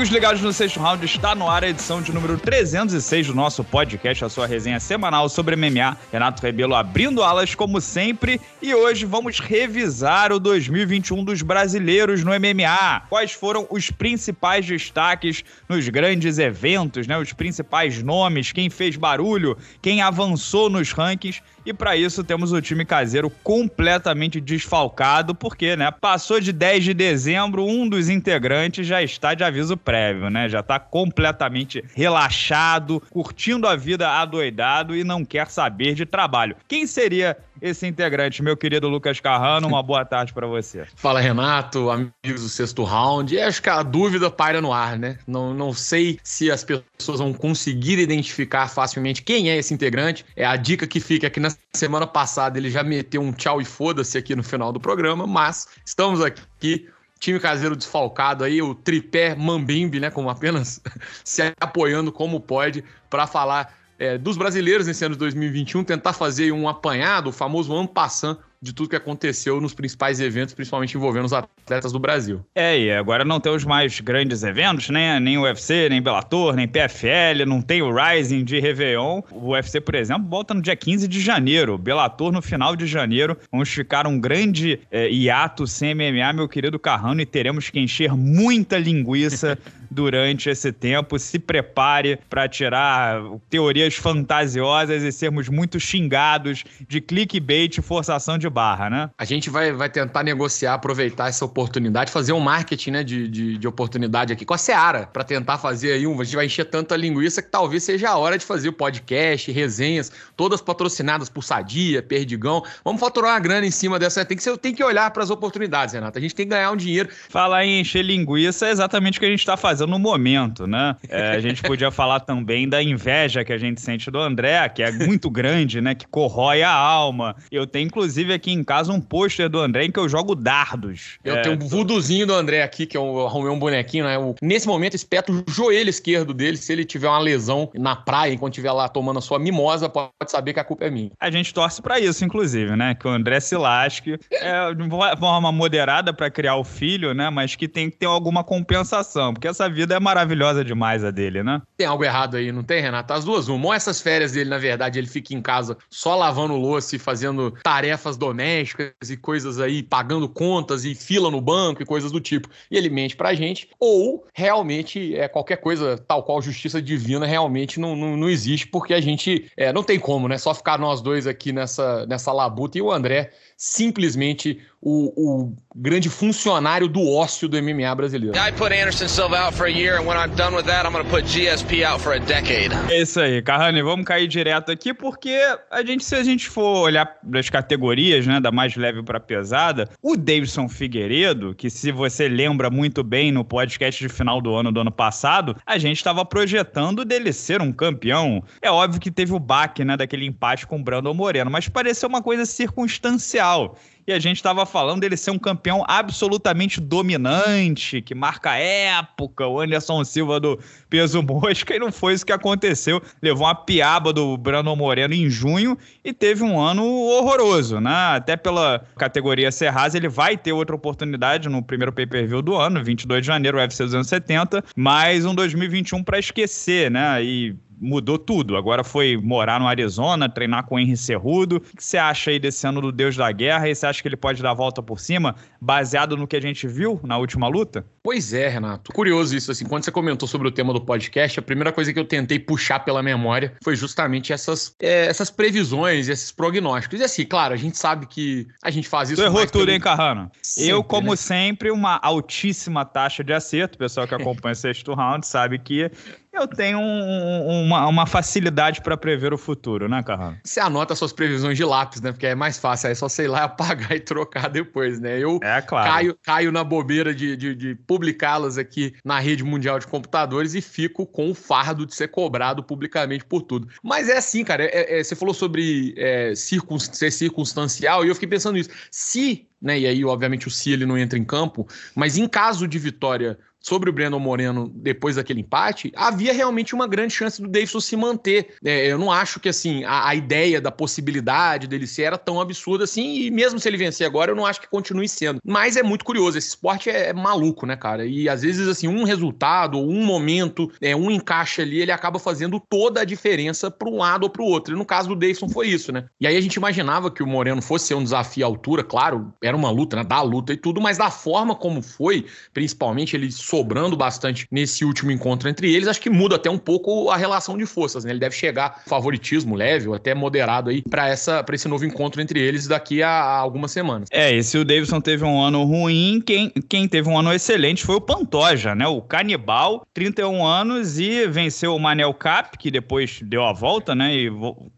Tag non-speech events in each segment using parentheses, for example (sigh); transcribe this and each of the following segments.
Amigos ligados no sexto round, está no ar a edição de número 306 do nosso podcast, a sua resenha semanal sobre MMA. Renato Rebelo abrindo alas como sempre e hoje vamos revisar o 2021 dos brasileiros no MMA. Quais foram os principais destaques nos grandes eventos, né? Os principais nomes, quem fez barulho, quem avançou nos rankings e para isso temos o time caseiro completamente desfalcado, porque, né, passou de 10 de dezembro, um dos integrantes já está de aviso prévio, né? Já está completamente relaxado, curtindo a vida adoidado e não quer saber de trabalho. Quem seria esse integrante, meu querido Lucas Carrano. Uma boa tarde para você. (laughs) Fala, Renato, amigos do sexto round. Acho que a dúvida paira no ar, né? Não, não sei se as pessoas vão conseguir identificar facilmente quem é esse integrante. É a dica que fica aqui na semana passada. Ele já meteu um tchau e foda-se aqui no final do programa, mas estamos aqui time caseiro desfalcado aí, o tripé Mambimbe, né, como apenas (laughs) se apoiando como pode para falar é, dos brasileiros nesse ano de 2021, tentar fazer um apanhado, o famoso ano passant de tudo que aconteceu nos principais eventos, principalmente envolvendo os atletas do Brasil. É, e agora não temos mais grandes eventos, né? Nem o UFC, nem Bellator, nem PFL, não tem o Rising de Réveillon. O UFC, por exemplo, volta no dia 15 de janeiro. Bellator no final de janeiro. Vamos ficar um grande é, hiato sem MMA, meu querido Carrano, e teremos que encher muita linguiça (laughs) durante esse tempo. Se prepare para tirar teorias fantasiosas e sermos muito xingados de clickbait e forçação de barra, né? A gente vai, vai tentar negociar, aproveitar essa oportunidade, fazer um marketing né, de, de, de oportunidade aqui com a Seara, para tentar fazer aí um. A gente vai encher tanta linguiça que talvez seja a hora de fazer o podcast, resenhas, todas patrocinadas por Sadia, Perdigão. Vamos faturar uma grana em cima dessa. Tem que, ser, tem que olhar para as oportunidades, Renato. A gente tem que ganhar um dinheiro. Falar em encher linguiça é exatamente o que a gente está fazendo no momento, né? É, a gente podia falar também da inveja que a gente sente do André, que é muito grande, né? Que corrói a alma. Eu tenho, inclusive, aqui em casa um pôster do André em que eu jogo dardos. Eu é, tenho um vuduzinho do André aqui, que eu arrumei um bonequinho, né? Eu, nesse momento, espeto o joelho esquerdo dele. Se ele tiver uma lesão na praia, enquanto estiver lá tomando a sua mimosa, pode saber que a culpa é minha. A gente torce para isso, inclusive, né? Que o André se lasque. É de forma moderada para criar o filho, né? Mas que tem que ter alguma compensação, porque essa vida é maravilhosa demais a dele, né? Tem algo errado aí, não tem, Renato? As duas, uma. Ou essas férias dele, na verdade, ele fica em casa só lavando louça e fazendo tarefas domésticas e coisas aí, pagando contas e fila no banco e coisas do tipo, e ele mente pra gente, ou realmente é qualquer coisa tal qual justiça divina realmente não, não, não existe, porque a gente é, não tem como, né? Só ficar nós dois aqui nessa, nessa labuta e o André simplesmente o, o, grande funcionário do ócio do MMA brasileiro. I put Anderson Silva out for a year and when I'm done with that, I'm going to put GSP out for a decade. É isso aí, Carrani, vamos cair direto aqui porque a gente se a gente for olhar das categorias, né, da mais leve para pesada, o Davidson Figueiredo, que se você lembra muito bem no podcast de final do ano do ano passado, a gente estava projetando dele ser um campeão. É óbvio que teve o baque, né, daquele empate com o Brandon Moreno, mas pareceu uma coisa circunstancial e a gente estava falando dele ser um campeão absolutamente dominante, que marca época, o Anderson Silva do peso (laughs) mosca, e não foi isso que aconteceu. Levou uma piaba do Brandon Moreno em junho e teve um ano horroroso, né? Até pela categoria Serraz, ele vai ter outra oportunidade no primeiro pay-per-view do ano, 22 de janeiro, UFC 270, mais um 2021 para esquecer, né? E mudou tudo. Agora foi morar no Arizona, treinar com o Henry Cerrudo. O que você acha aí desse ano do Deus da Guerra? E você acha que ele pode dar a volta por cima, baseado no que a gente viu na última luta? Pois é, Renato. Curioso isso, assim, quando você comentou sobre o tema do podcast, a primeira coisa que eu tentei puxar pela memória foi justamente essas, é, essas previsões, esses prognósticos. E assim, claro, a gente sabe que a gente faz isso... Tu errou tudo, pelo... hein, Carrano? Sempre, eu, como né? sempre, uma altíssima taxa de acerto. O pessoal que acompanha o (laughs) sexto round sabe que eu tenho um, uma, uma, facilidade para prever o futuro, né, Carrano? Você anota suas previsões de lápis, né? Porque é mais fácil, aí é só sei lá (laughs) apagar e trocar depois, né? Eu é, claro. caio, caio na bobeira de, de, de publicá-las aqui na rede mundial de computadores e fico com o fardo de ser cobrado publicamente por tudo. Mas é assim, cara, é, é, você falou sobre é, circun, ser circunstancial e eu fiquei pensando nisso. Se né? E aí, obviamente, o se ele não entra em campo, mas em caso de vitória sobre o Brandon Moreno depois daquele empate, havia realmente uma grande chance do Davidson se manter. É, eu não acho que assim a, a, ideia da possibilidade dele ser era tão absurda assim, e mesmo se ele vencer agora, eu não acho que continue sendo. Mas é muito curioso, esse esporte é, é maluco, né, cara? E às vezes, assim, um resultado, um momento, é, um encaixe ali, ele acaba fazendo toda a diferença para um lado ou para o outro. E no caso do Davidson foi isso, né? E aí a gente imaginava que o Moreno fosse ser um desafio à altura, claro, era uma luta, né? Da luta e tudo, mas da forma como foi, principalmente ele sobrando bastante nesse último encontro entre eles, acho que muda até um pouco a relação de forças, né? Ele deve chegar favoritismo leve ou até moderado aí para essa para esse novo encontro entre eles daqui a, a, algumas semanas. É, e se o Davidson teve um ano ruim, quem, quem teve um ano excelente foi o Pantoja, né? O Canibal, 31 anos e venceu o Manel Cap, que depois deu a volta, né? E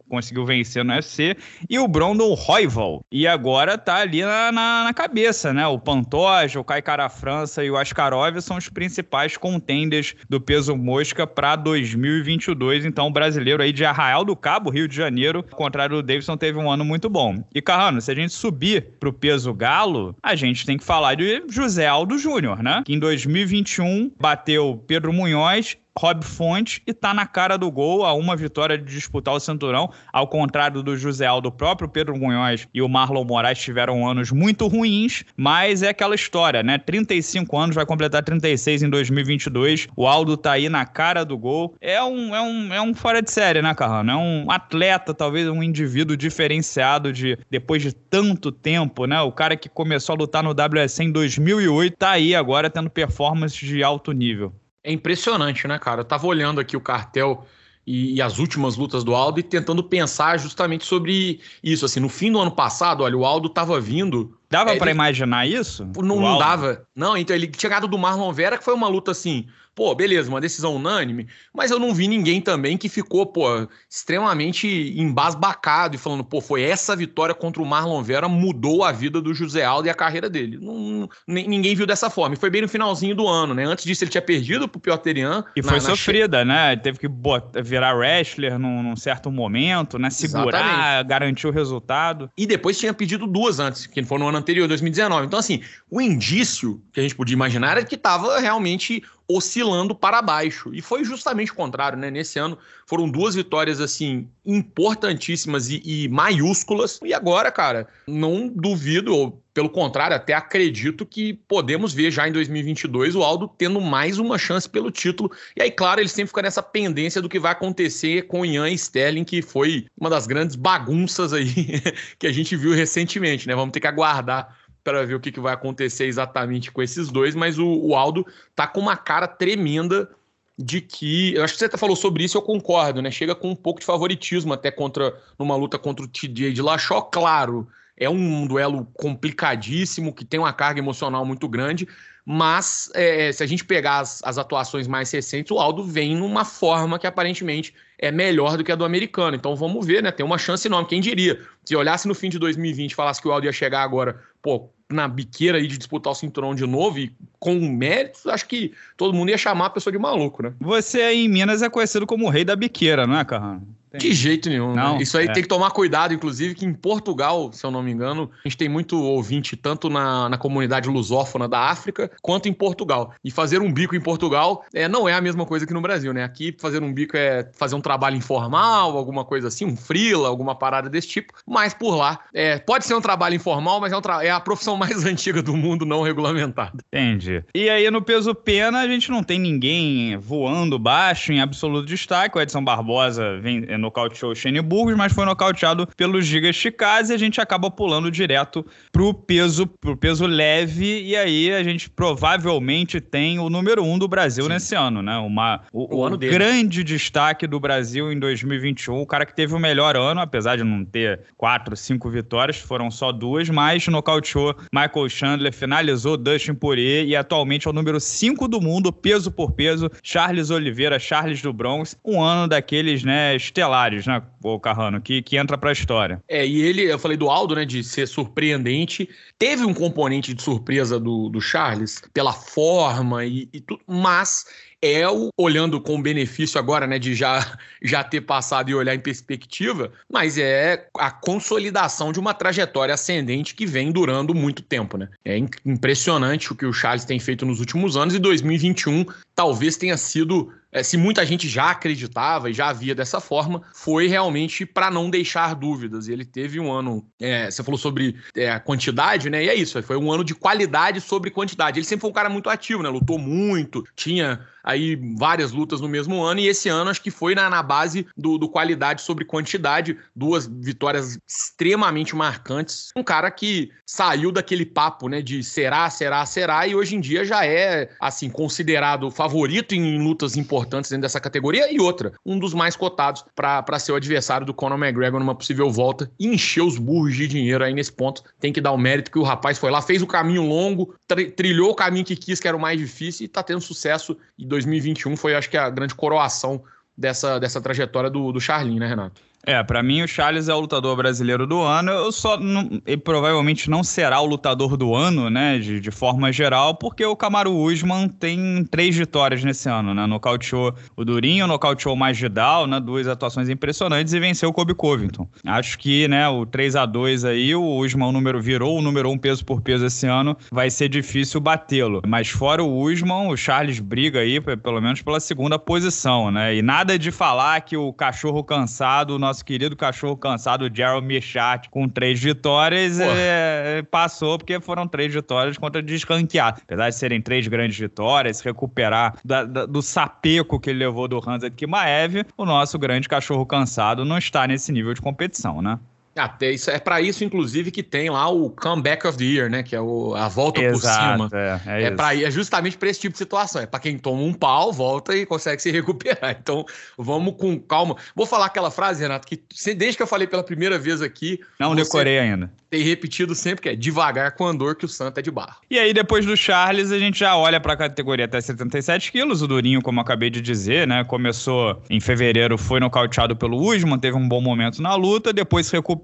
conseguiu vencer no UFC, e o Brandon Royval. E agora tá ali na, na, na cabeça, né? O Pantoja, o Kai Cara França e o Askarov são os principais contenders do peso mosca para 2022. Então, o brasileiro aí de Arraial do Cabo, Rio de Janeiro, ao contrário do Davidson, teve um ano muito bom. E, Carrano, se a gente subir pro peso galo, a gente tem que falar de José Aldo Júnior, né? Que em 2021 bateu Pedro Munhoz Rob Fonte e tá na cara do gol a uma vitória de disputar o cinturão, ao contrário do José Aldo próprio, Pedro Munhoz e o Marlon Moraes tiveram anos muito ruins, mas é aquela história, né? 35 anos, vai completar 36 em 2022, o Aldo tá aí na cara do gol. É um, é um, é um fora de série, né, Carrano? É um atleta, talvez um indivíduo diferenciado de depois de tanto tempo, né? O cara que começou a lutar no WSC em 2008 tá aí agora tendo performances de alto nível. É impressionante, né, cara? Eu tava olhando aqui o cartel e, e, as últimas lutas do Aldo e tentando pensar justamente sobre isso. Assim, no fim do ano passado, olha, o Aldo tava vindo. Dava é, para imaginar isso? Não, não dava. Não, então ele tinha chegado do Marlon Vera, que foi uma luta assim pô, beleza, uma decisão unânime, mas eu não vi ninguém também que ficou, pô, extremamente embasbacado e falando, pô, foi essa vitória contra o Marlon Vera mudou a vida do José Aldo e a carreira dele. Não, ninguém viu dessa forma. E foi bem no finalzinho do ano, né? Antes disso ele tinha perdido pro Piotr Jan. E foi na, sofrida, na... né? Ele teve que botar, virar wrestler num, num, certo momento, né? Segurar, Exatamente. garantir o resultado. E depois tinha pedido duas antes, que foi no ano anterior, 2019. Então, assim, o indício que a gente podia imaginar era que tava realmente oscilando para baixo. E foi justamente o contrário, né? Nesse ano foram duas vitórias assim importantíssimas e, e maiúsculas. E agora, cara, não duvido, ou pelo contrário, até acredito que podemos ver já em 2022 o Aldo tendo mais uma chance pelo título. E aí, claro, ele sempre fica nessa pendência do que vai acontecer com Ian Sterling, que foi uma das grandes bagunças aí (laughs) que a gente viu recentemente, né? Vamos ter que aguardar para ver o que, que, vai acontecer exatamente com esses dois, mas o, o, Aldo tá com uma cara tremenda de que. Eu acho que você falou sobre isso, eu concordo, né? Chega com um pouco de favoritismo até contra numa luta contra o TJ de Lachó, claro. É um duelo complicadíssimo, que tem uma carga emocional muito grande, mas é, se a gente pegar as, as, atuações mais recentes, o Aldo vem numa forma que aparentemente é melhor do que a do americano. Então vamos ver, né? Tem uma chance enorme. Quem diria? Se olhasse no fim de 2020 e falasse que o Aldo ia chegar agora, pô, na biqueira aí de disputar o cinturão de novo e com méritos, acho que todo mundo ia chamar a pessoa de maluco, né? Você aí em Minas é conhecido como o rei da biqueira, não é, Carrano? De jeito nenhum. Né? Não, né? Isso aí é. tem que tomar cuidado, inclusive, que em Portugal, se eu não me engano, a gente tem muito ouvinte tanto na, na comunidade lusófona da África quanto em Portugal. E fazer um bico em Portugal é, não é a mesma coisa que no Brasil, né? Aqui, fazer um bico é fazer um trabalho informal, alguma coisa assim, um frila, alguma parada desse tipo. Mas por lá, é, pode ser um trabalho informal, mas é, um é a profissão mais (laughs) antiga do mundo não regulamentada. Entendi. E aí, no peso pena, a gente não tem ninguém voando baixo em absoluto destaque. O Edson Barbosa vem nocauteou o Shane Burgos, mas foi nocauteado pelo Giga Chikadze e a gente acaba pulando direto pro peso, pro peso leve e aí a gente provavelmente tem o número um do Brasil Sim. nesse ano, né? Uma, o, o, ano grande destaque do Brasil em 2021, o cara que teve o melhor ano, apesar de não ter quatro, cinco vitórias, foram só duas, mas nocauteou Michael Chandler, finalizou Dustin Poirier e atualmente é o número cinco do mundo, peso por peso, Charles Oliveira, Charles do Bronx, um ano daqueles, né, estelares né, o Carrano, que, que entra pra história. É, e ele, eu falei do Aldo, né, de ser surpreendente. Teve um componente de surpresa do, do Charles, pela forma e, e tudo, mas é o, olhando com benefício agora, né, de já, (laughs) já ter passado e olhar em perspectiva, mas é a consolidação de uma trajetória ascendente que vem durando muito tempo, né? É impressionante o que o Charles tem feito nos últimos anos e 2021 talvez tenha sido é, se muita gente já acreditava e já havia dessa forma, foi realmente para não deixar dúvidas. E ele teve um ano, é, você falou sobre é, quantidade, né? E é isso, foi um ano de qualidade sobre quantidade. Ele sempre foi um cara muito ativo, né? Lutou muito, tinha aí várias lutas no mesmo ano, e esse ano acho que foi na, na base do, do qualidade sobre quantidade, duas vitórias extremamente marcantes. Um cara que saiu daquele papo, né, de será, será, será, e hoje em dia já é, assim, considerado favorito em lutas importantes dentro dessa categoria, e outra, um dos mais cotados para ser o adversário do Conor McGregor numa possível volta e encher os burros de dinheiro aí nesse ponto. Tem que dar o mérito que o rapaz foi lá, fez o caminho longo, trilhou o caminho que quis, que era o mais difícil, e tá tendo sucesso e 2021 foi, acho que, a grande coroação dessa, dessa trajetória do, do Charlin, né, Renato? É, para mim o Charles é o lutador brasileiro do ano. Eu só não, ele provavelmente não será o lutador do ano, né, de, de forma geral, porque o Camaro Usman tem três vitórias nesse ano, né? Nocauteou o Durinho, nocauteou o Magidal, né, duas atuações impressionantes e venceu o Kobe Covington. Acho que, né, o 3 a 2 aí, o Usman o número virou o número um peso por peso esse ano, vai ser difícil batê-lo. Mas fora o Usman, o Charles briga aí pelo menos pela segunda posição, né? E nada de falar que o cachorro cansado, nosso querido cachorro cansado, Gerald Michat, com três vitórias, é, passou porque foram três vitórias contra descanquear. Apesar de serem três grandes vitórias, recuperar da, da, do sapeco que ele levou do Hansa Kimaev, o nosso grande cachorro cansado não está nesse nível de competição, né? Até isso é para isso, inclusive, que tem lá o comeback of the year, né? Que é o, a volta Exato, por cima. É, é, é, pra, é justamente para esse tipo de situação. É para quem toma um pau, volta e consegue se (laughs) recuperar. Então, vamos com calma. Vou falar aquela frase, Renato, que desde que eu falei pela primeira vez aqui. Não decorei ainda tem repetido sempre que é devagar com andor que o santo é de barro. E aí, depois do Charles, a gente já olha para a categoria até 77 quilos. O Durinho, como eu acabei de dizer, né? Começou em fevereiro, foi nocauteado pelo Usman, teve um bom momento na luta, depois se recuperou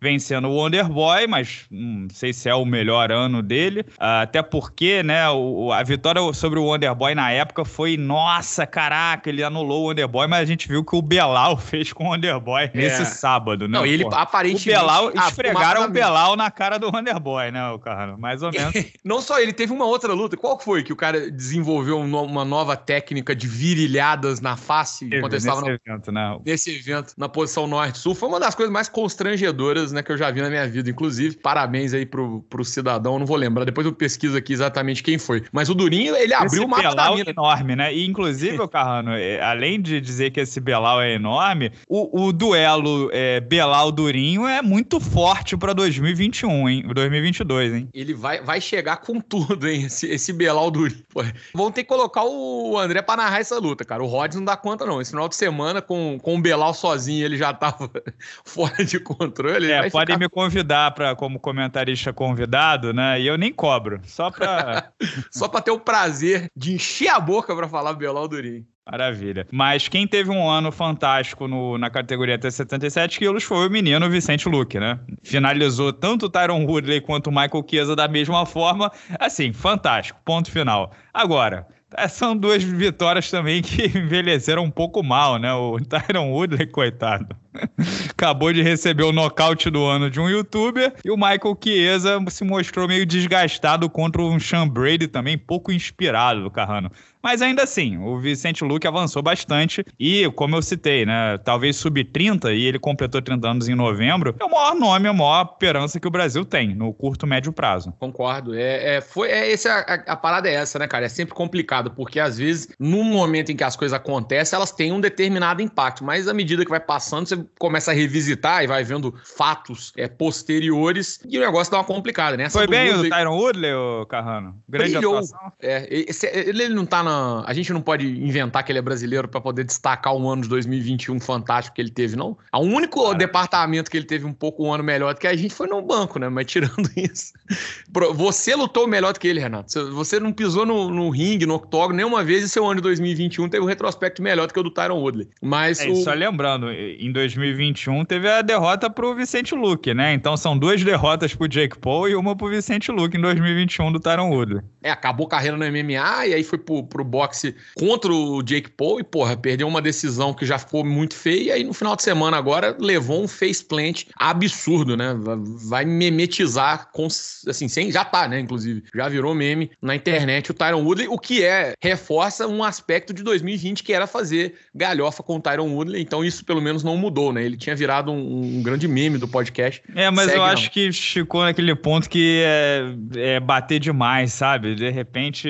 vencendo o Wonderboy, mas não sei se é o melhor ano dele. Até porque, né, o, a vitória sobre o Wonderboy na época foi, nossa, caraca, ele anulou o Wonderboy, mas a gente viu que o Belal (laughs) fez com o Wonderboy é. nesse sábado, né? Não, ele aparentemente... O Belal esfregaram o Belal Belau na cara do Wonderboy, né, o cara? Mais ou menos. (laughs) Não só ele, teve uma outra luta. Qual foi que o cara desenvolveu uma nova técnica de virilhadas na face enquanto ele estava no... evento, né? Nesse evento, na posição norte-sul. Foi uma das coisas mais constrangedoras, né, que eu já vi na minha vida. Inclusive, parabéns aí pro, pro cidadão. Não vou lembrar, depois eu pesquiso aqui exatamente quem foi. Mas o Durinho, ele abriu uma Belau é enorme, né? E inclusive, o Carrano, é, além de dizer que esse Belau é enorme, o, o duelo é, Belau-Durinho é muito forte para 2000 2021, hein? 2022, hein? Ele vai, vai chegar com tudo, hein? Esse, esse Belal do. Vão ter que colocar o André pra narrar essa luta, cara. O Rods não dá conta, não. Esse final de semana, com, com o Belal sozinho, ele já tava (laughs) fora de controle. É, podem ficar... me convidar pra, como comentarista convidado, né? E eu nem cobro. Só pra. (laughs) só pra ter o prazer de encher a boca pra falar Belal Durinho. Maravilha. Mas quem teve um ano fantástico no, na categoria até 77 quilos foi o menino Vicente Luque, né? Finalizou tanto o Tyron Woodley quanto o Michael Chiesa da mesma forma. Assim, fantástico. Ponto final. Agora, é, são duas vitórias também que (laughs) envelheceram um pouco mal, né? O Tyron Woodley, coitado. Acabou de receber o nocaute do ano de um youtuber e o Michael Chiesa se mostrou meio desgastado contra um Sean Brady também, pouco inspirado do Carrano. Mas ainda assim, o Vicente Luque avançou bastante e, como eu citei, né, talvez sub-30 e ele completou 30 anos em novembro, é o maior nome, a maior esperança que o Brasil tem no curto, médio prazo. Concordo. É, é foi, é, esse, a, a, parada é essa, né, cara? É sempre complicado, porque às vezes, no momento em que as coisas acontecem, elas têm um determinado impacto, mas à medida que vai passando, você começa a revisitar e vai vendo fatos é, posteriores e o negócio dá uma complicada, né? Foi bem Woodley... o Tyron Woodley, o Carrano? Grande Brilhou. atuação. É, esse, ele não tá na... A gente não pode inventar que ele é brasileiro para poder destacar um ano de 2021 fantástico que ele teve, não. O único Cara. departamento que ele teve um pouco um ano melhor do que a gente foi no banco, né? Mas tirando (laughs) isso... Você lutou melhor do que ele, Renato. Você não pisou no, no ringue, no octógono, nenhuma vez e seu ano de 2021 teve um retrospecto melhor do que o do Tyron Woodley. Mas é, o... só lembrando, em 2021 2021 teve a derrota pro Vicente Luque, né? Então são duas derrotas pro Jake Paul e uma pro Vicente Luque em 2021 do Tyron Woodley. É, acabou carreira no MMA e aí foi pro, pro boxe contra o Jake Paul e, porra, perdeu uma decisão que já ficou muito feia e aí no final de semana agora levou um face plant absurdo, né? Vai memetizar com, assim, sem, já tá, né, inclusive. Já virou meme na internet o Tyron Woodley, o que é, reforça um aspecto de 2020 que era fazer galhofa com o Tyron Woodley, então isso pelo menos não mudou, né? Ele tinha virado um, um grande meme do podcast. É, mas Segue, eu não. acho que ficou naquele ponto que é, é bater demais, sabe? De repente,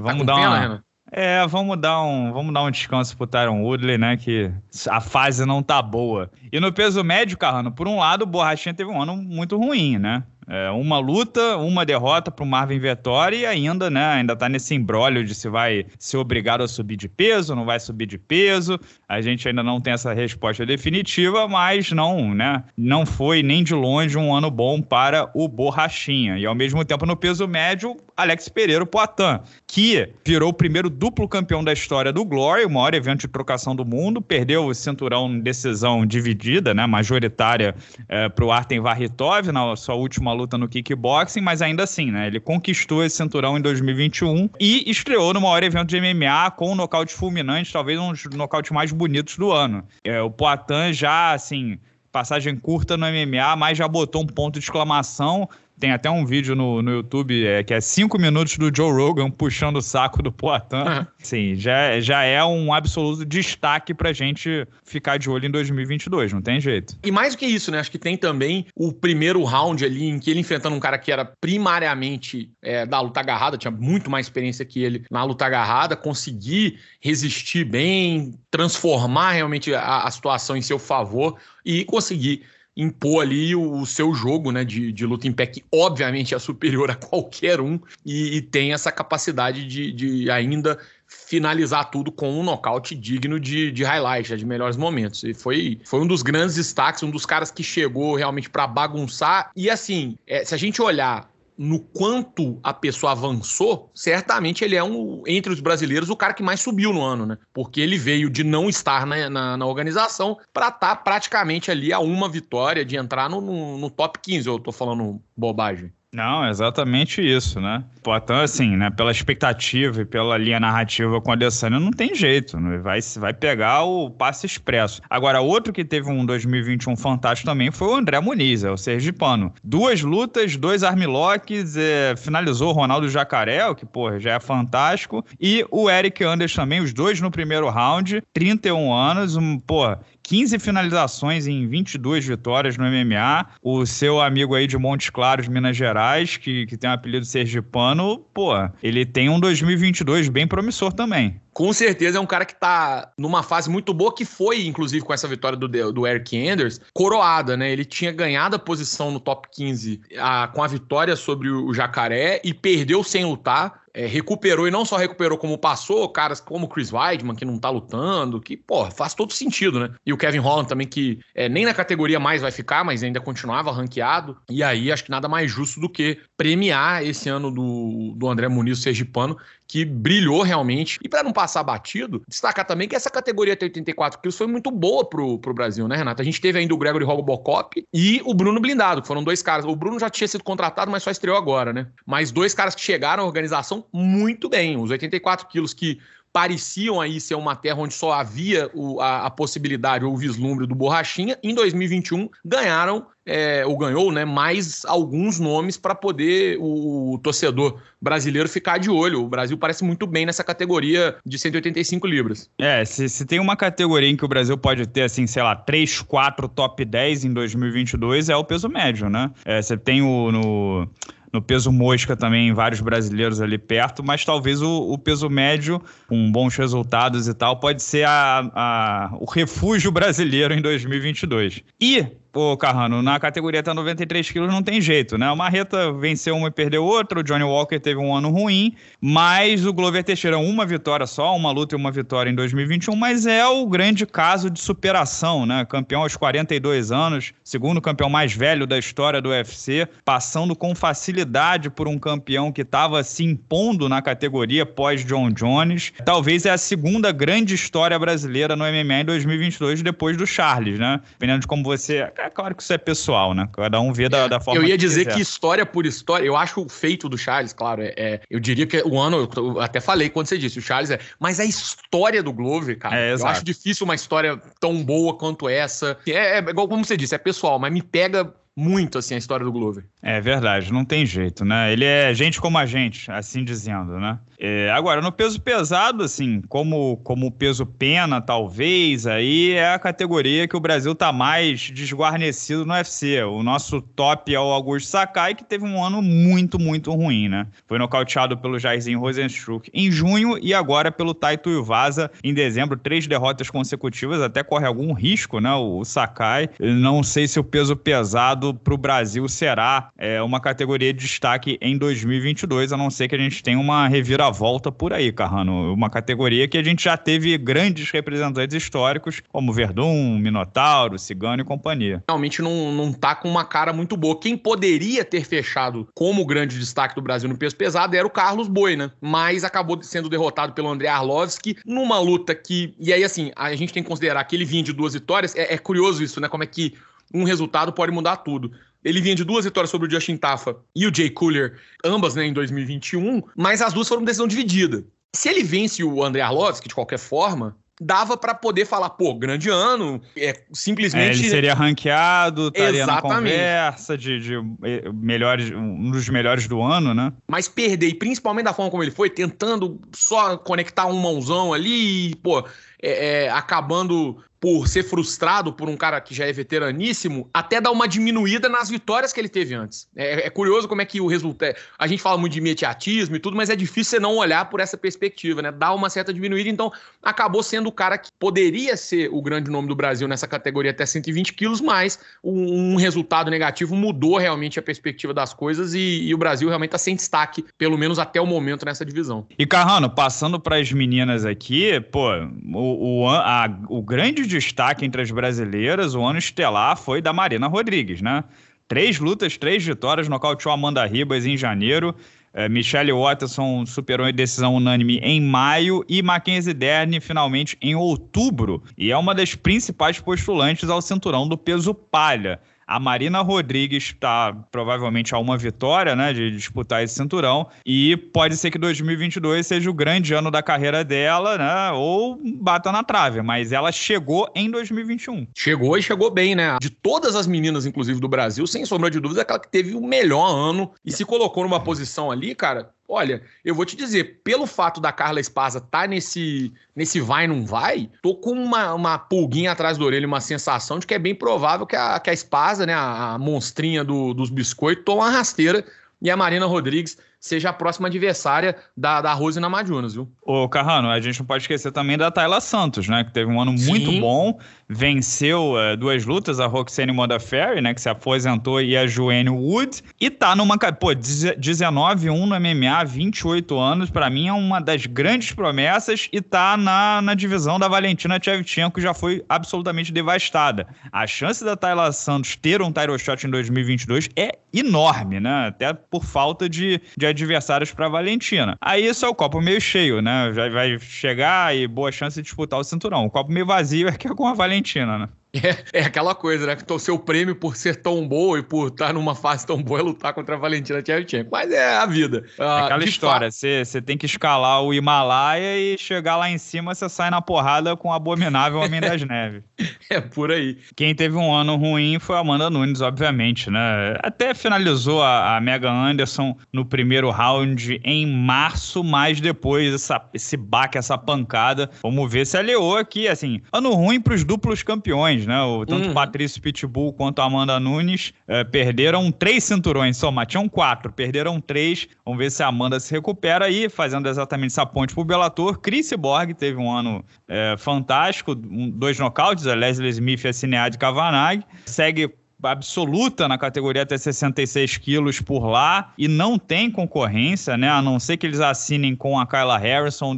vamos tá dar pena, uma... Renan? É, vamos dar um, vamos dar um descanso pro Tyron Woodley, né? Que a fase não tá boa. E no peso médio, Carrano, por um lado, o Borrachinha teve um ano muito ruim, né? É, uma luta, uma derrota para o Marvin Vettori e ainda, né, ainda tá nesse embrólio de se vai ser obrigado a subir de peso, não vai subir de peso. A gente ainda não tem essa resposta definitiva, mas não, né, não foi nem de longe um ano bom para o Borrachinha. E ao mesmo tempo no peso médio, Alex Pereira, o Poitin, que virou o primeiro duplo campeão da história do Glory, o maior evento de trocação do mundo, perdeu o cinturão em decisão dividida, né, majoritária é, para o Artem Varritov na sua última luta no kickboxing, mas ainda assim, né? Ele conquistou esse cinturão em 2021 e estreou no maior evento de MMA com um nocaute fulminante, talvez um dos nocautes mais bonitos do ano. É, o Poitin já, assim, passagem curta no MMA, mas já botou um ponto de exclamação tem até um vídeo no, no YouTube é, que é cinco minutos do Joe Rogan puxando o saco do Poitin. Uhum. Sim, já, já é um absoluto destaque pra gente ficar de olho em 2022, não tem jeito. E mais do que isso, né? Acho que tem também o primeiro round ali em que ele enfrentando um cara que era primariamente é, da luta agarrada, tinha muito mais experiência que ele na luta agarrada, conseguir resistir bem, transformar realmente a, a situação em seu favor e conseguir impor ali o, seu jogo né, de, de luta em pé, que obviamente é superior a (laughs) qualquer um, e, e tem essa capacidade de, de, ainda finalizar tudo com um nocaute digno de, de highlight, de melhores momentos. E foi, foi um dos grandes destaques, um dos caras que chegou realmente para bagunçar. E assim, é, se a gente olhar no quanto a pessoa avançou, certamente ele é um, entre os brasileiros, o cara que mais subiu no ano, né? Porque ele veio de não estar na, na, na organização para estar tá praticamente ali a uma vitória de entrar no, no, no top 15. Eu tô falando bobagem. Não, exatamente isso, né? Poitin, assim, né, pela expectativa e pela linha narrativa com a Adesanya, não tem jeito, né? vai, vai pegar o passe expresso. Agora, outro que teve um 2021 fantástico também foi o André Muniz, é o Sergipano. Duas lutas, dois armlocks, é, finalizou o Ronaldo Jacaré, o que, pô, já é fantástico, e o Eric Anders também, os dois no primeiro round, 31 anos, um, pô, 15 finalizações em 22 vitórias no MMA. O seu amigo aí de Montes Claros, Minas Gerais, que, que tem o apelido Sergipano, pô, ele tem um 2022 bem promissor também com certeza é um cara que tá numa fase muito boa, que foi, inclusive, com essa vitória do, do Eric Anders, coroada, né? Ele tinha ganhado a posição no top 15 a, com a vitória sobre o Jacaré e perdeu sem lutar é, recuperou e não só recuperou como passou, caras como Chris Weidman, que não tá lutando, que, pô, faz todo sentido, né? E o Kevin Holland também, que é, nem na categoria mais vai ficar, mas ainda continuava ranqueado. E aí acho que nada mais justo do que premiar esse ano do, do André Muniz Sergipano, que brilhou realmente. E para não passar batido, destacar também que essa categoria até 84 quilos foi muito boa pro, pro Brasil, né, Renato? A gente teve ainda o Gregory Robocop e o Bruno Blindado, que foram dois caras. O Bruno já tinha sido contratado, mas só estreou agora, né? Mas dois caras que chegaram à organização muito bem. Os 84 quilos que pareciam aí ser uma terra onde só havia o, a, a, possibilidade ou o vislumbre do Borrachinha, em 2021 ganharam, é, ou ganhou, né, mais alguns nomes para poder o, o, torcedor brasileiro ficar de olho. O Brasil parece muito bem nessa categoria de 185 libras. É, se, se tem uma categoria em que o Brasil pode ter, assim, sei lá, 3, 4 top 10 em 2022, é o peso médio, né? É, você tem o... No no peso mosca também, vários brasileiros ali perto, mas talvez o, o peso médio, com bons resultados e tal, pode ser a, a, o refúgio brasileiro em 2022. E ô Carrano, na categoria até 93 quilos não tem jeito, né? O Marreta venceu uma e perdeu outra, o Johnny Walker teve um ano ruim, mas o Glover Teixeira uma vitória só, uma luta e uma vitória em 2021, mas é o grande caso de superação, né? Campeão aos 42 anos, segundo campeão mais velho da história do UFC, passando com facilidade por um campeão que estava se impondo na categoria pós John Jones. Talvez é a segunda grande história brasileira no MMA em 2022 depois do Charles, né? Dependendo de como você é claro que isso é pessoal, né? Cada um vê da, da forma Eu ia que dizer quiser. que história por história, eu acho o feito do Charles, claro, é, é eu diria que o ano, eu até falei quando você disse, o Charles é, mas a história do Glover, cara, é, eu acho difícil uma história tão boa quanto essa. É, é igual como você disse, é pessoal, mas me pega muito assim a história do Glover. É verdade, não tem jeito, né? Ele é gente como a gente, assim dizendo, né? É, agora, no peso pesado, assim, como como peso pena, talvez, aí é a categoria que o Brasil tá mais desguarnecido no UFC. O nosso top é o Augusto Sakai, que teve um ano muito, muito ruim, né? Foi nocauteado pelo Jairzinho Rosenstruck em junho e agora pelo Taito Iwasa em dezembro, três derrotas consecutivas, até corre algum risco, né? O Sakai. Não sei se o peso pesado para o Brasil será é, uma categoria de destaque em 2022, a não ser que a gente tenha uma reviravolta por aí, Carrano. Uma categoria que a gente já teve grandes representantes históricos, como Verdun, Minotauro, Cigano e companhia. Realmente não, não tá com uma cara muito boa. Quem poderia ter fechado como grande destaque do Brasil no peso pesado era o Carlos Boi, né? Mas acabou sendo derrotado pelo André Arlovski numa luta que. E aí, assim, a gente tem que considerar que ele vinha de duas vitórias. É, é curioso isso, né? Como é que um resultado pode mudar tudo. Ele vinha de duas vitórias sobre o Justin Tafa e o Jay Cooler, ambas né, em 2021, mas as duas foram decisão dividida. Se ele vence o André Arlovski de qualquer forma, dava para poder falar, pô, grande ano, é simplesmente... É, ele seria ranqueado, estaria Exatamente. na conversa de, de eh, melhores, um dos melhores do ano, né? Mas perder, e principalmente da forma como ele foi, tentando só conectar um mãozão ali, e, pô, é, é, acabando por ser frustrado por um cara que já é veteraníssimo, até dar uma diminuída nas vitórias que ele teve antes. É, é curioso como é que o resultado. A gente fala muito de imediatismo e tudo, mas é difícil você não olhar por essa perspectiva, né? Dar uma certa diminuída, então acabou sendo o cara que poderia ser o grande nome do Brasil nessa categoria até 120 quilos, mas um, um resultado negativo mudou realmente a perspectiva das coisas e, e o Brasil realmente está sem destaque, pelo menos até o momento nessa divisão. E Carrano, passando para as meninas aqui, pô, o, o, a, o grande destaque entre as brasileiras, o ano estelar foi da Marina Rodrigues, né? Três lutas, três vitórias, nocauteou Amanda Ribas em janeiro. É, Michelle Watterson superou em decisão unânime em maio e Mackenzie Dern finalmente em outubro. E é uma das principais postulantes ao cinturão do peso palha. A Marina Rodrigues está provavelmente a uma vitória, né, de disputar esse cinturão e pode ser que 2022 seja o grande ano da carreira dela, né, ou bata na trave, mas ela chegou em 2021. Chegou e chegou bem, né? De todas as meninas, inclusive do Brasil, sem sombra de dúvida, é aquela que teve o melhor ano e se colocou numa posição ali, cara, Olha, eu vou te dizer, pelo fato da Carla Esparza estar tá nesse, nesse vai não vai, tô com uma, uma pulguinha atrás da orelha, uma sensação de que é bem provável que a, que a Esparza, né, a, a monstrinha do, dos biscoitos, tome uma rasteira. E a Marina Rodrigues seja a próxima adversária da, da Rose na Madunas, viu? Ô, Carrano, a gente não pode esquecer também da Tayla Santos, né? Que teve um ano Sim. muito bom, venceu uh, duas lutas, a Roxane Modafferi, né? Que se aposentou, e a Joanne Wood. E tá numa. Pô, 19-1 no MMA, 28 anos, para mim é uma das grandes promessas e tá na, na divisão da Valentina Tchevchenko, que já foi absolutamente devastada. A chance da Tayla Santos ter um title shot em 2022 é enorme, né? Até por falta de, de adversários para Valentina. Aí isso é o copo meio cheio, né? Já vai chegar e boa chance de disputar o cinturão. O copo meio vazio é que é com a Valentina, né? É, é aquela coisa, né? Que o seu prêmio por ser tão boa e por estar numa fase tão boa é lutar contra a Valentina Tchevchenko. Mas é a vida. é aquela história, você tem que escalar o Himalaia e chegar lá em cima, você sai na porrada com o abominável Homem das (laughs) Neves. É por aí. Quem teve um ano ruim foi a Amanda Nunes, obviamente, né? Até finalizou a, a Megan Anderson no primeiro round em março, mas depois essa, esse baque, essa pancada, vamos ver se aliou aqui, assim, ano ruim para os duplos campeões né? O, tanto uhum. Patrício Pitbull quanto Amanda Nunes é, perderam três cinturões só, tinham quatro, perderam três. Vamos ver se a Amanda se recupera aí, fazendo exatamente essa ponte pro Bellator. Chris Borg teve um ano é, fantástico, um, dois nocautes, a Leslie Smith e a Cinead Kavanagh. Segue absoluta na categoria até 66 quilos por lá e não tem concorrência, né? A não ser que eles assinem com a Kyla Harrison,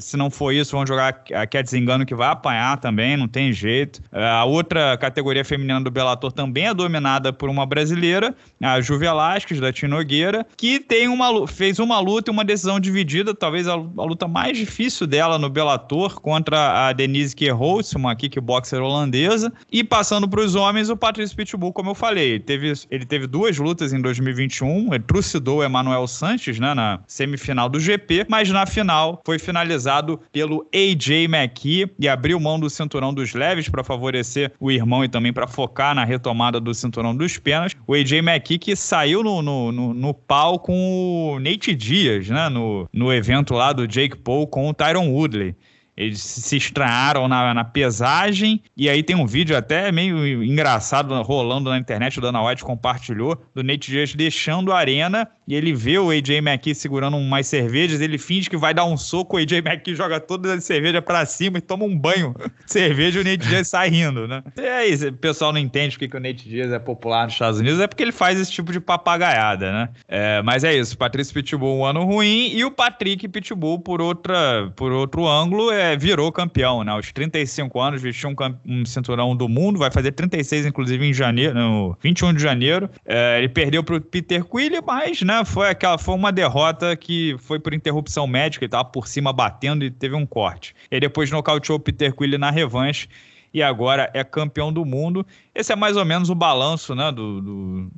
se não for isso, vão jogar a Cat Zingano, que vai apanhar também, não tem jeito. É, a outra categoria feminina do Bellator também é dominada por uma brasileira, a Juve Velasquez, da Tinogueira, que tem uma, fez uma luta e uma decisão dividida, talvez a, a luta mais difícil dela no Bellator, contra a Denise Kierholz, uma kickboxer holandesa. E passando para os homens, o Patrício Pitbull, como eu falei, ele teve, ele teve duas lutas em 2021, ele trucidou o Emanuel Sanches né, na semifinal do GP, mas na final foi finalizado finalizado pelo AJ McKee e abriu mão do cinturão dos leves para favorecer o irmão e também para focar na retomada do cinturão dos penas. O AJ McKee que saiu no, no, no, no pau com o Nate Diaz, né? No, no evento lá do Jake Paul com o Tyron Woodley. Eles se estranharam na, na, pesagem, e aí tem um vídeo até meio engraçado rolando na internet, o Dana White compartilhou, do Nate Diaz deixando a arena, e ele vê o AJ McKee segurando umas cervejas, ele finge que vai dar um soco, o AJ McKee joga toda a cerveja para cima e toma um banho (laughs) cerveja e o Nate Diaz sai rindo, né? E aí, o pessoal não entende porque que o Nate Diaz é popular nos Estados Unidos, é porque ele faz esse tipo de papagaiada, né? É, mas é isso, Patrício Pitbull um ano ruim, e o Patrick Pitbull, por, outra, por outro ângulo, é virou campeão, né? Aos 35 anos, vestiu um, um, cinturão do mundo, vai fazer 36, inclusive, em janeiro, no 21 de janeiro. É, ele perdeu para o Peter Quille, mas, né, foi aquela, foi uma derrota que foi por interrupção médica, ele estava por cima batendo e teve um corte. Ele depois nocauteou o Peter Quille na revanche e agora é campeão do mundo. Esse é mais ou menos o balanço, né, do, do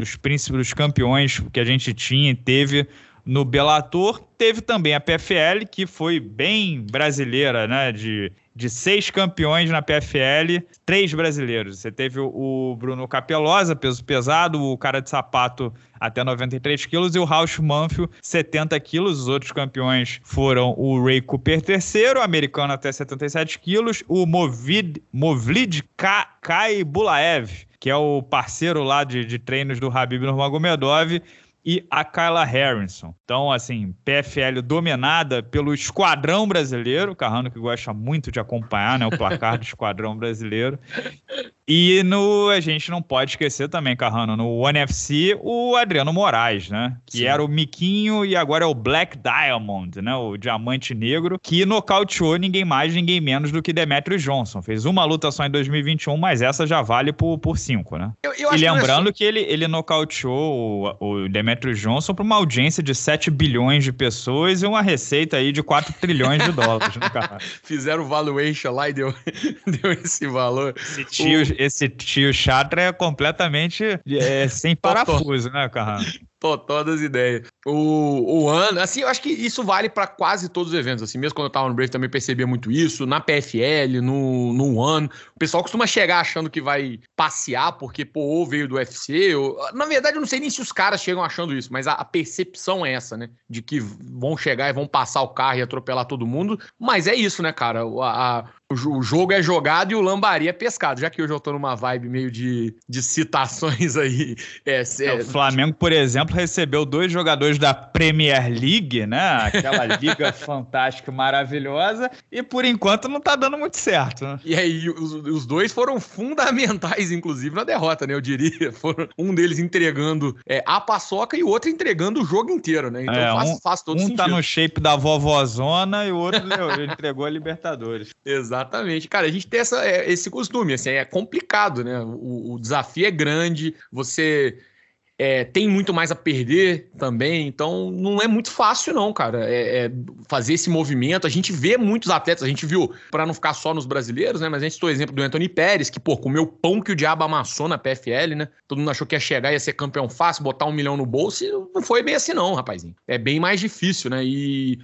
dos príncipes, campeões que a gente tinha e teve no Bellator. Teve também a PFL, que foi bem brasileira, né? De, de seis campeões na PFL, três brasileiros. Você teve o, Bruno Capelosa, peso pesado, o cara de sapato até 93 quilos, e o Rausch Manfio, 70 quilos. Os outros campeões foram o Ray Cooper terceiro, americano até 77 quilos, o Movid, Movlid Kai Bulaev, que é o parceiro lá de, de treinos do Habib Nurmagomedov, e a Kyla Harrison. Então, assim, PFL dominada pelo Esquadrão Brasileiro, Carrano que gosta muito de acompanhar né, o placar do (laughs) Esquadrão Brasileiro. E no, a gente não pode esquecer também, Carrano, no One FC, o Adriano Moraes, né? Que Sim. era o Miquinho e agora é o Black Diamond, né? O Diamante Negro, que nocauteou ninguém mais, ninguém menos do que Demetrius Johnson. Fez uma luta só em 2021, mas essa já vale por, por cinco, né? Eu, eu e lembrando que, que, ele, ele nocauteou o, o Demetrius Johnson para uma audiência de 7 bilhões de pessoas e uma receita aí de 4 trilhões de dólares, né, (laughs) Fizeram valuation lá e deu, (laughs) deu esse valor. Esse tio, o esse tio Chatra é completamente é, (laughs) sem parafuso, né, Carrano? Totó das ideias. O, o ano, assim, eu acho que isso vale para quase todos os eventos. Assim, mesmo quando eu tava no Brave também percebia muito isso. Na PFL, no, no One. O pessoal costuma chegar achando que vai passear porque, pô, ou veio do UFC. Ou... Na verdade, eu não sei nem se os caras chegam achando isso, mas a, a, percepção é essa, né? De que vão chegar e vão passar o carro e atropelar todo mundo. Mas é isso, né, cara? A, a, o jogo é jogado e o lambari é pescado. Já que hoje eu tô numa vibe meio de, de citações aí. É, é, o Flamengo, por exemplo, recebeu dois jogadores da Premier League, né? Aquela (laughs) liga fantástica, maravilhosa, e por enquanto não tá dando muito certo. Né? E aí, os, os, dois foram fundamentais, inclusive, na derrota, né? Eu diria. (laughs) Foram um deles entregando é, a paçoca e o outro entregando o jogo inteiro, né? Então é, faz, um, faz todo um sentido. Um tá no shape da vovozona e o outro entregou a Libertadores. (laughs) Exatamente. Cara, a gente tem essa, é, esse costume, assim, é complicado, né? O, o desafio é grande, você é, tem muito mais a perder também, então não é muito fácil, não, cara, é, é fazer esse movimento. A gente vê muitos atletas, a gente viu, para não ficar só nos brasileiros, né? Mas a gente citou o exemplo do Anthony Pérez, que, pô, comeu pão que o diabo amassou na PFL, né? Todo mundo achou que ia chegar, ia ser campeão fácil, botar um milhão no bolso, e não foi bem assim, não, rapazinho. É bem mais difícil, né? E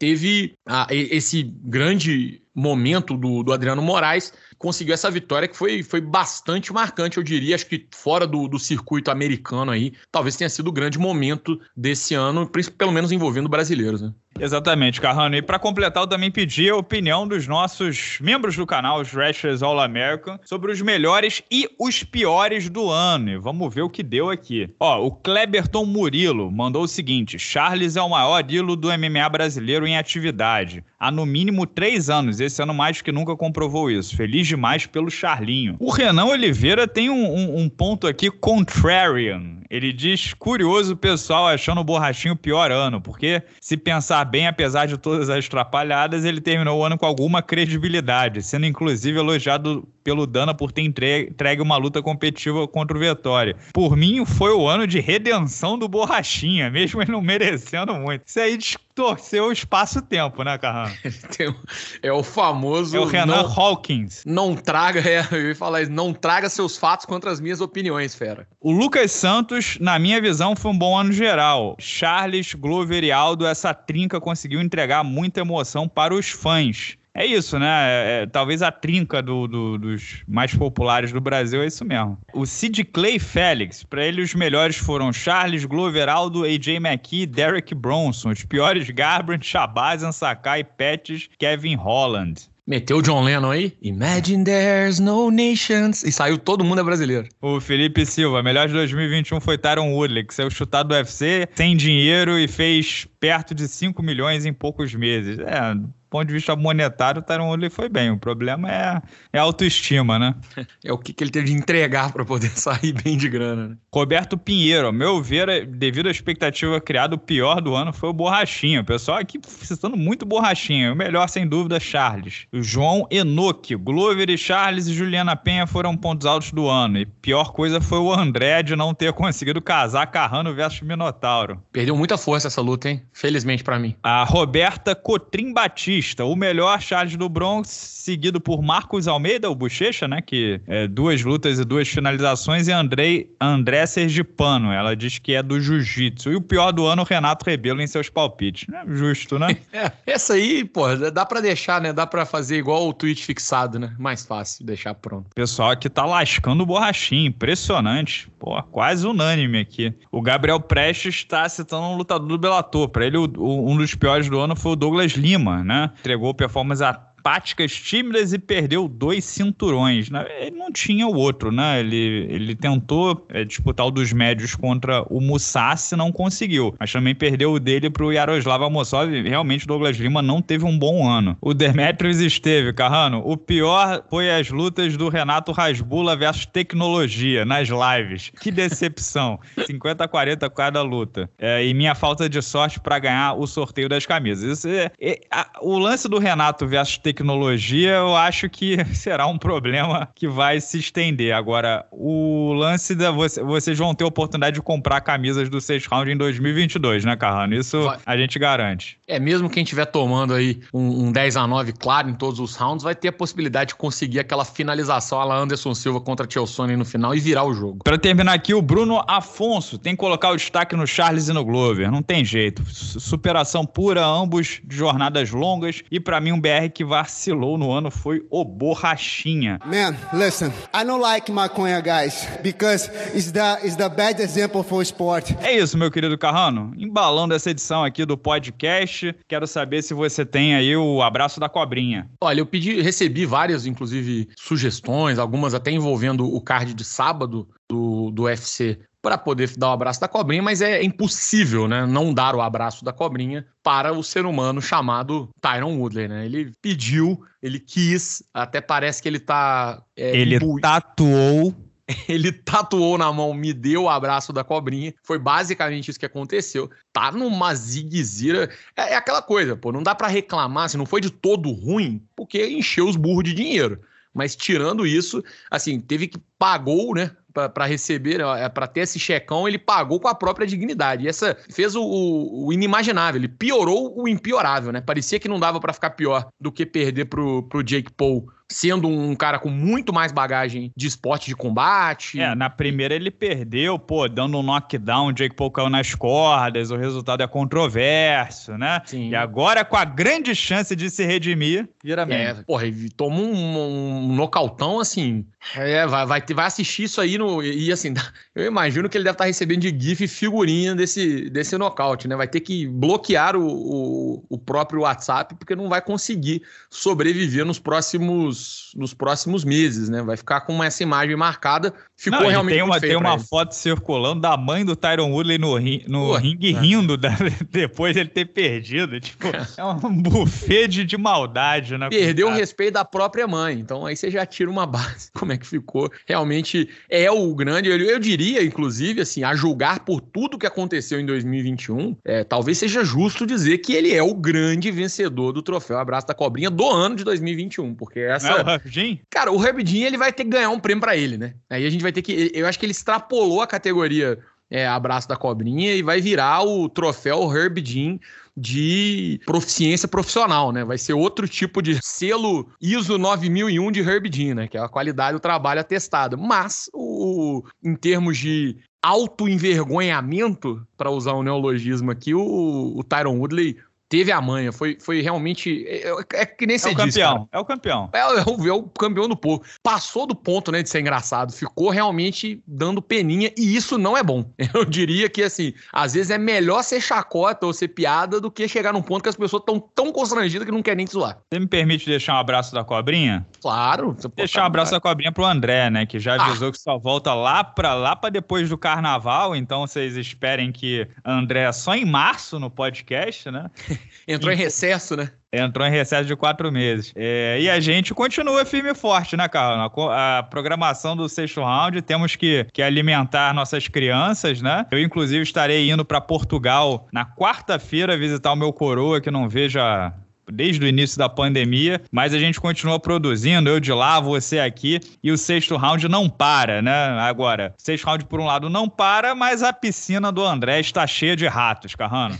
teve ah, esse grande momento do, do Adriano Moraes, conseguiu essa vitória que foi, foi bastante marcante, eu diria. Acho que fora do, do circuito americano aí, talvez tenha sido o grande momento desse ano, pelo menos envolvendo brasileiros, né? Exatamente, Carrano. E para completar, eu também pedi a opinião dos nossos membros do canal, os Wrestlers All American, sobre os melhores e os piores do ano. E vamos ver o que deu aqui. Ó, o Kleberton Murilo mandou o seguinte: Charles é o maior ídolo do MMA brasileiro em atividade. Há no mínimo três anos. Esse ano mais que nunca comprovou isso. Feliz demais pelo Charlinho. O Renan Oliveira tem um, um, um ponto aqui contrarian. Ele diz curioso o pessoal achando o Borrachinho o pior ano, porque se pensar bem, apesar de todas as trapalhadas, ele terminou o ano com alguma credibilidade, sendo inclusive elogiado pelo Dana por ter entregue uma luta competitiva contra o Vitória. Por mim, foi o ano de redenção do Borrachinha, (laughs) mesmo ele não merecendo muito. Isso aí distorceu o espaço-tempo, né, Carrão? (laughs) é o famoso. É o Renan não, Hawkins. Não traga, é, eu ia falar isso, não traga seus fatos contra as minhas opiniões, fera. O Lucas Santos, na minha visão, foi um bom ano geral. Charles, Glover e Aldo, essa trinca conseguiu entregar muita emoção para os fãs. É isso, né? É, é, talvez a trinca do, do, dos mais populares do Brasil é isso mesmo. O Sid Clay Félix, para ele os melhores foram Charles, Glover, Aldo, AJ McKee, Derek Bronson. Os piores Garbrandt, Shabazian, Sakai, Pettis, Kevin Holland. Meteu o John Lennon aí? Imagine there's no nations. E saiu todo mundo é brasileiro. O Felipe Silva, melhor de 2021 foi Tyron Woodley, que saiu chutado do UFC, sem dinheiro e fez perto de 5 milhões em poucos meses. É, ponto de vista monetário, o Tyron Woodley foi bem. O problema é, é a autoestima, né? (laughs) É o que, que ele teve de entregar para poder (laughs) sair bem de grana. Né? Roberto Pinheiro, ao meu ver, devido à expectativa criada, o pior do ano foi o Borrachinha. O pessoal aqui citando muito Borrachinha. O melhor, sem dúvida, Charles. O João Enoque, Glover e Charles e Juliana Penha foram pontos altos do ano. E pior coisa foi o André de não ter (laughs) conseguido casar Carrano versus Minotauro. Perdeu muita força essa luta, hein? Felizmente para mim. A Roberta Cotrim Batista o melhor Charles do Bronx, seguido por Marcos Almeida, o Bochecha, né? Que é duas lutas e duas finalizações, e Andrei, André Sergipano. Ela diz que é do jiu-jitsu. E o pior do ano, Renato Rebelo em seus palpites. Né? Justo, né? (laughs) É, essa aí, pô, dá para deixar, né? Dá para fazer igual o tweet fixado, né? Mais fácil deixar pronto. Pessoal aqui tá lascando o borrachinho. Impressionante. Pô, quase unânime aqui. O Gabriel Prestes está citando um lutador do Bellator. Pra ele, o, o, um dos piores do ano foi o Douglas Lima, né? Entregou performance apáticas, tímidas e perdeu dois cinturões. Né? Ele não tinha o outro, né? Ele, ele tentou é, disputar o dos médios contra o Musashi, não conseguiu. Mas também perdeu o dele pro Yaroslav Amosov. Realmente Douglas Lima não teve um bom ano. O Demetrius esteve, Carrano. O pior foi as lutas do Renato Rasbula versus tecnologia nas lives. Que decepção. (laughs) 50 a 40 cada luta. É, e minha falta de sorte para ganhar o sorteio das camisas. Isso é, é, a, o lance do Renato versus tecnologia tecnologia, eu acho que (laughs) será um problema que vai se estender. Agora, o lance da. Vocês vão ter a oportunidade de comprar camisas do 6 Round em 2022, né, Carrano? Isso vai. a gente garante. É, mesmo quem estiver tomando aí um, um 10 a 9 claro em todos os rounds, vai ter a possibilidade de conseguir aquela finalização lá Anderson Silva contra Chelsea no final e virar o jogo. Para terminar aqui, o Bruno Afonso tem que colocar o destaque no Charles e no Glover. Não tem jeito. Superação pura, ambos de jornadas longas. E para mim, um BR que vai vacilou no ano foi o Borrachinha. Man, listen, I don't like maconha, guys, because it's the, it's the bad example for sport. É isso, meu querido Carrano. Embalando essa edição aqui do podcast, quero saber se você tem aí o abraço da cobrinha. Olha, eu pedi, recebi várias, inclusive, sugestões, algumas até envolvendo o card de sábado do, do UFC para poder dar o abraço da cobrinha, mas é impossível, né, não dar o abraço da cobrinha para o ser humano chamado Tyron Woodley, né? Ele pediu, ele quis, até parece que ele tá é, ele imbu... tatuou (laughs) ele tatuou na mão, me deu o abraço da cobrinha. Foi basicamente isso que aconteceu. Tá numa ziguezira. É, é aquela coisa, pô, não dá para reclamar, se não foi de todo ruim, porque encheu os burros de dinheiro. Mas tirando isso, assim, teve que pagou, né? Para receber, é, para ter esse checão, ele pagou com a própria dignidade. E essa fez o, o, inimaginável, ele piorou o impiorável, né? Parecia que não dava para ficar pior do que perder pro, pro Jake Paul sendo um cara com muito mais bagagem de esporte de combate. É, na primeira ele perdeu, pô, dando um knockdown, Jake Paul caiu nas cordas, o resultado é controverso, né? Sim. E agora, com a grande chance de se redimir, vira É, porra, ele toma um, um nocautão assim, é, vai, vai vai assistir isso aí no. E assim, eu imagino que ele deve estar tá recebendo de GIF figurinha desse, desse nocaute, né? Vai ter que bloquear o, o, o, próprio WhatsApp, porque não vai conseguir sobreviver nos próximos, nos próximos meses, né? Vai ficar com essa imagem marcada. Ficou não, realmente. Tem uma, tem uma foto circulando da mãe do Tyron Woodley no, ri, no Pô, ringue é. rindo da, (laughs) depois de ele ter perdido. Tipo, é um (laughs) buffet de, de maldade, né? Perdeu o respeito da própria mãe. Então aí você já tira uma base. (laughs) Como é que ficou? Realmente é o grande. Eu, eu diria, inclusive, assim, a julgar por tudo que aconteceu em 2021, é, talvez seja justo dizer que ele é o grande vencedor do troféu Abraço da Cobrinha do ano de 2021. Porque essa. É o Herbie Cara, o Herbie ele vai ter que ganhar um prêmio para ele, né? Aí a gente vai ter que. Eu acho que ele extrapolou a categoria é, Abraço da Cobrinha e vai virar o troféu Herb Jean de proficiência profissional, né? Vai ser outro tipo de selo ISO 9001 de Herb Jean, né? Que é a qualidade do trabalho atestado. Mas, o, em termos de auto-envergonhamento, para usar um neologismo aqui, o, o Tyron Woodley teve a manha, foi, foi realmente. É, é, é que nem você é o disse. Campeão, é o campeão. É, é, o, é o campeão do povo. Passou do ponto né, de ser engraçado, ficou realmente dando peninha, e isso não é bom. (laughs) Eu diria que, assim, às vezes é melhor ser chacota ou ser piada do que chegar num ponto que as pessoas estão tão constrangidas que não querem nem te zoar. Você me permite deixar um abraço da cobrinha? Claro. Deixar um abraço da cobrinha pro André, né? Que já ah. avisou ah. que só volta lá pra, lá pra depois do carnaval, então vocês esperem que André é só em março no podcast, né? (laughs) Entrou em recesso, né? Entrou em recesso de quatro meses. É, e a gente continua firme e forte, né, Carlos? A, programação do sexto round, temos que, que alimentar nossas crianças, né? Eu, inclusive, estarei indo para Portugal na quarta-feira visitar o meu coroa, que não vejo a, desde o início da pandemia, mas a gente continua produzindo, eu de lá, você aqui, e o sexto round não para, né? Agora, sexto round por um lado não para, mas a piscina do André está cheia de ratos, Carrano.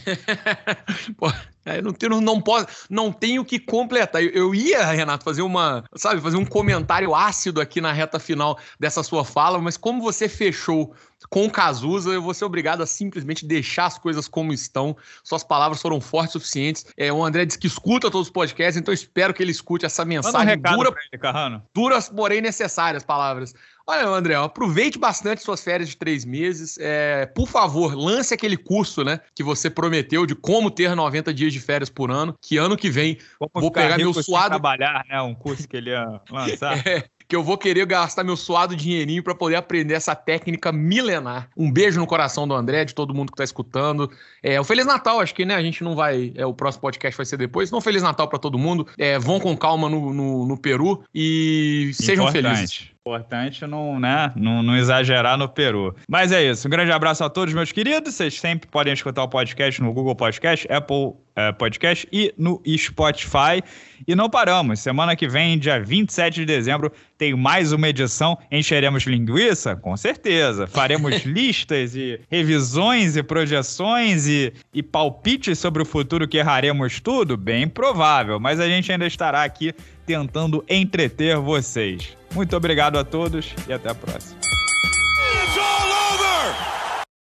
Pô, (laughs) é, não, tenho, não, posso, não tenho que completar. Eu, eu, ia, Renato, fazer uma, sabe, fazer um comentário ácido aqui na reta final dessa sua fala, mas como você fechou com o Cazuza, eu vou ser obrigado a simplesmente deixar as coisas como estão. Suas palavras foram fortes o suficientes. É, o André diz que escuta todos os podcasts, então espero que ele escute essa mensagem um dura, ele, duras, porém necessárias palavras. Olha, André, aproveite bastante suas férias de três meses. É, por favor, lance aquele curso, né, que você prometeu de como ter 90 dias de férias por ano. Que ano que vem como vou pegar meu suado. trabalhar, né? Um curso que ele ia (laughs) lançar. é, que eu vou querer gastar meu suado dinheirinho para poder aprender essa técnica milenar. Um beijo no coração do André, de todo mundo que tá escutando. É, o Feliz Natal, acho que, né, a gente não vai. É, o próximo podcast vai ser depois. Não, Feliz Natal para todo mundo. É, vão com calma no, no, no Peru e sejam Importante. felizes. Importante não, né, não, não, exagerar no Peru. Mas é isso. Um grande abraço a todos, meus queridos. Vocês sempre podem escutar o podcast no Google Podcast, Apple é, Podcast e no Spotify. E não paramos. Semana que vem, dia 27 de dezembro, tem mais uma edição. Encheremos linguiça? Com certeza. Faremos (laughs) listas e revisões e projeções e, e palpites sobre o futuro que erraremos tudo? Bem provável. Mas a gente ainda estará aqui tentando entreter vocês. Muito obrigado a todos e até a próxima.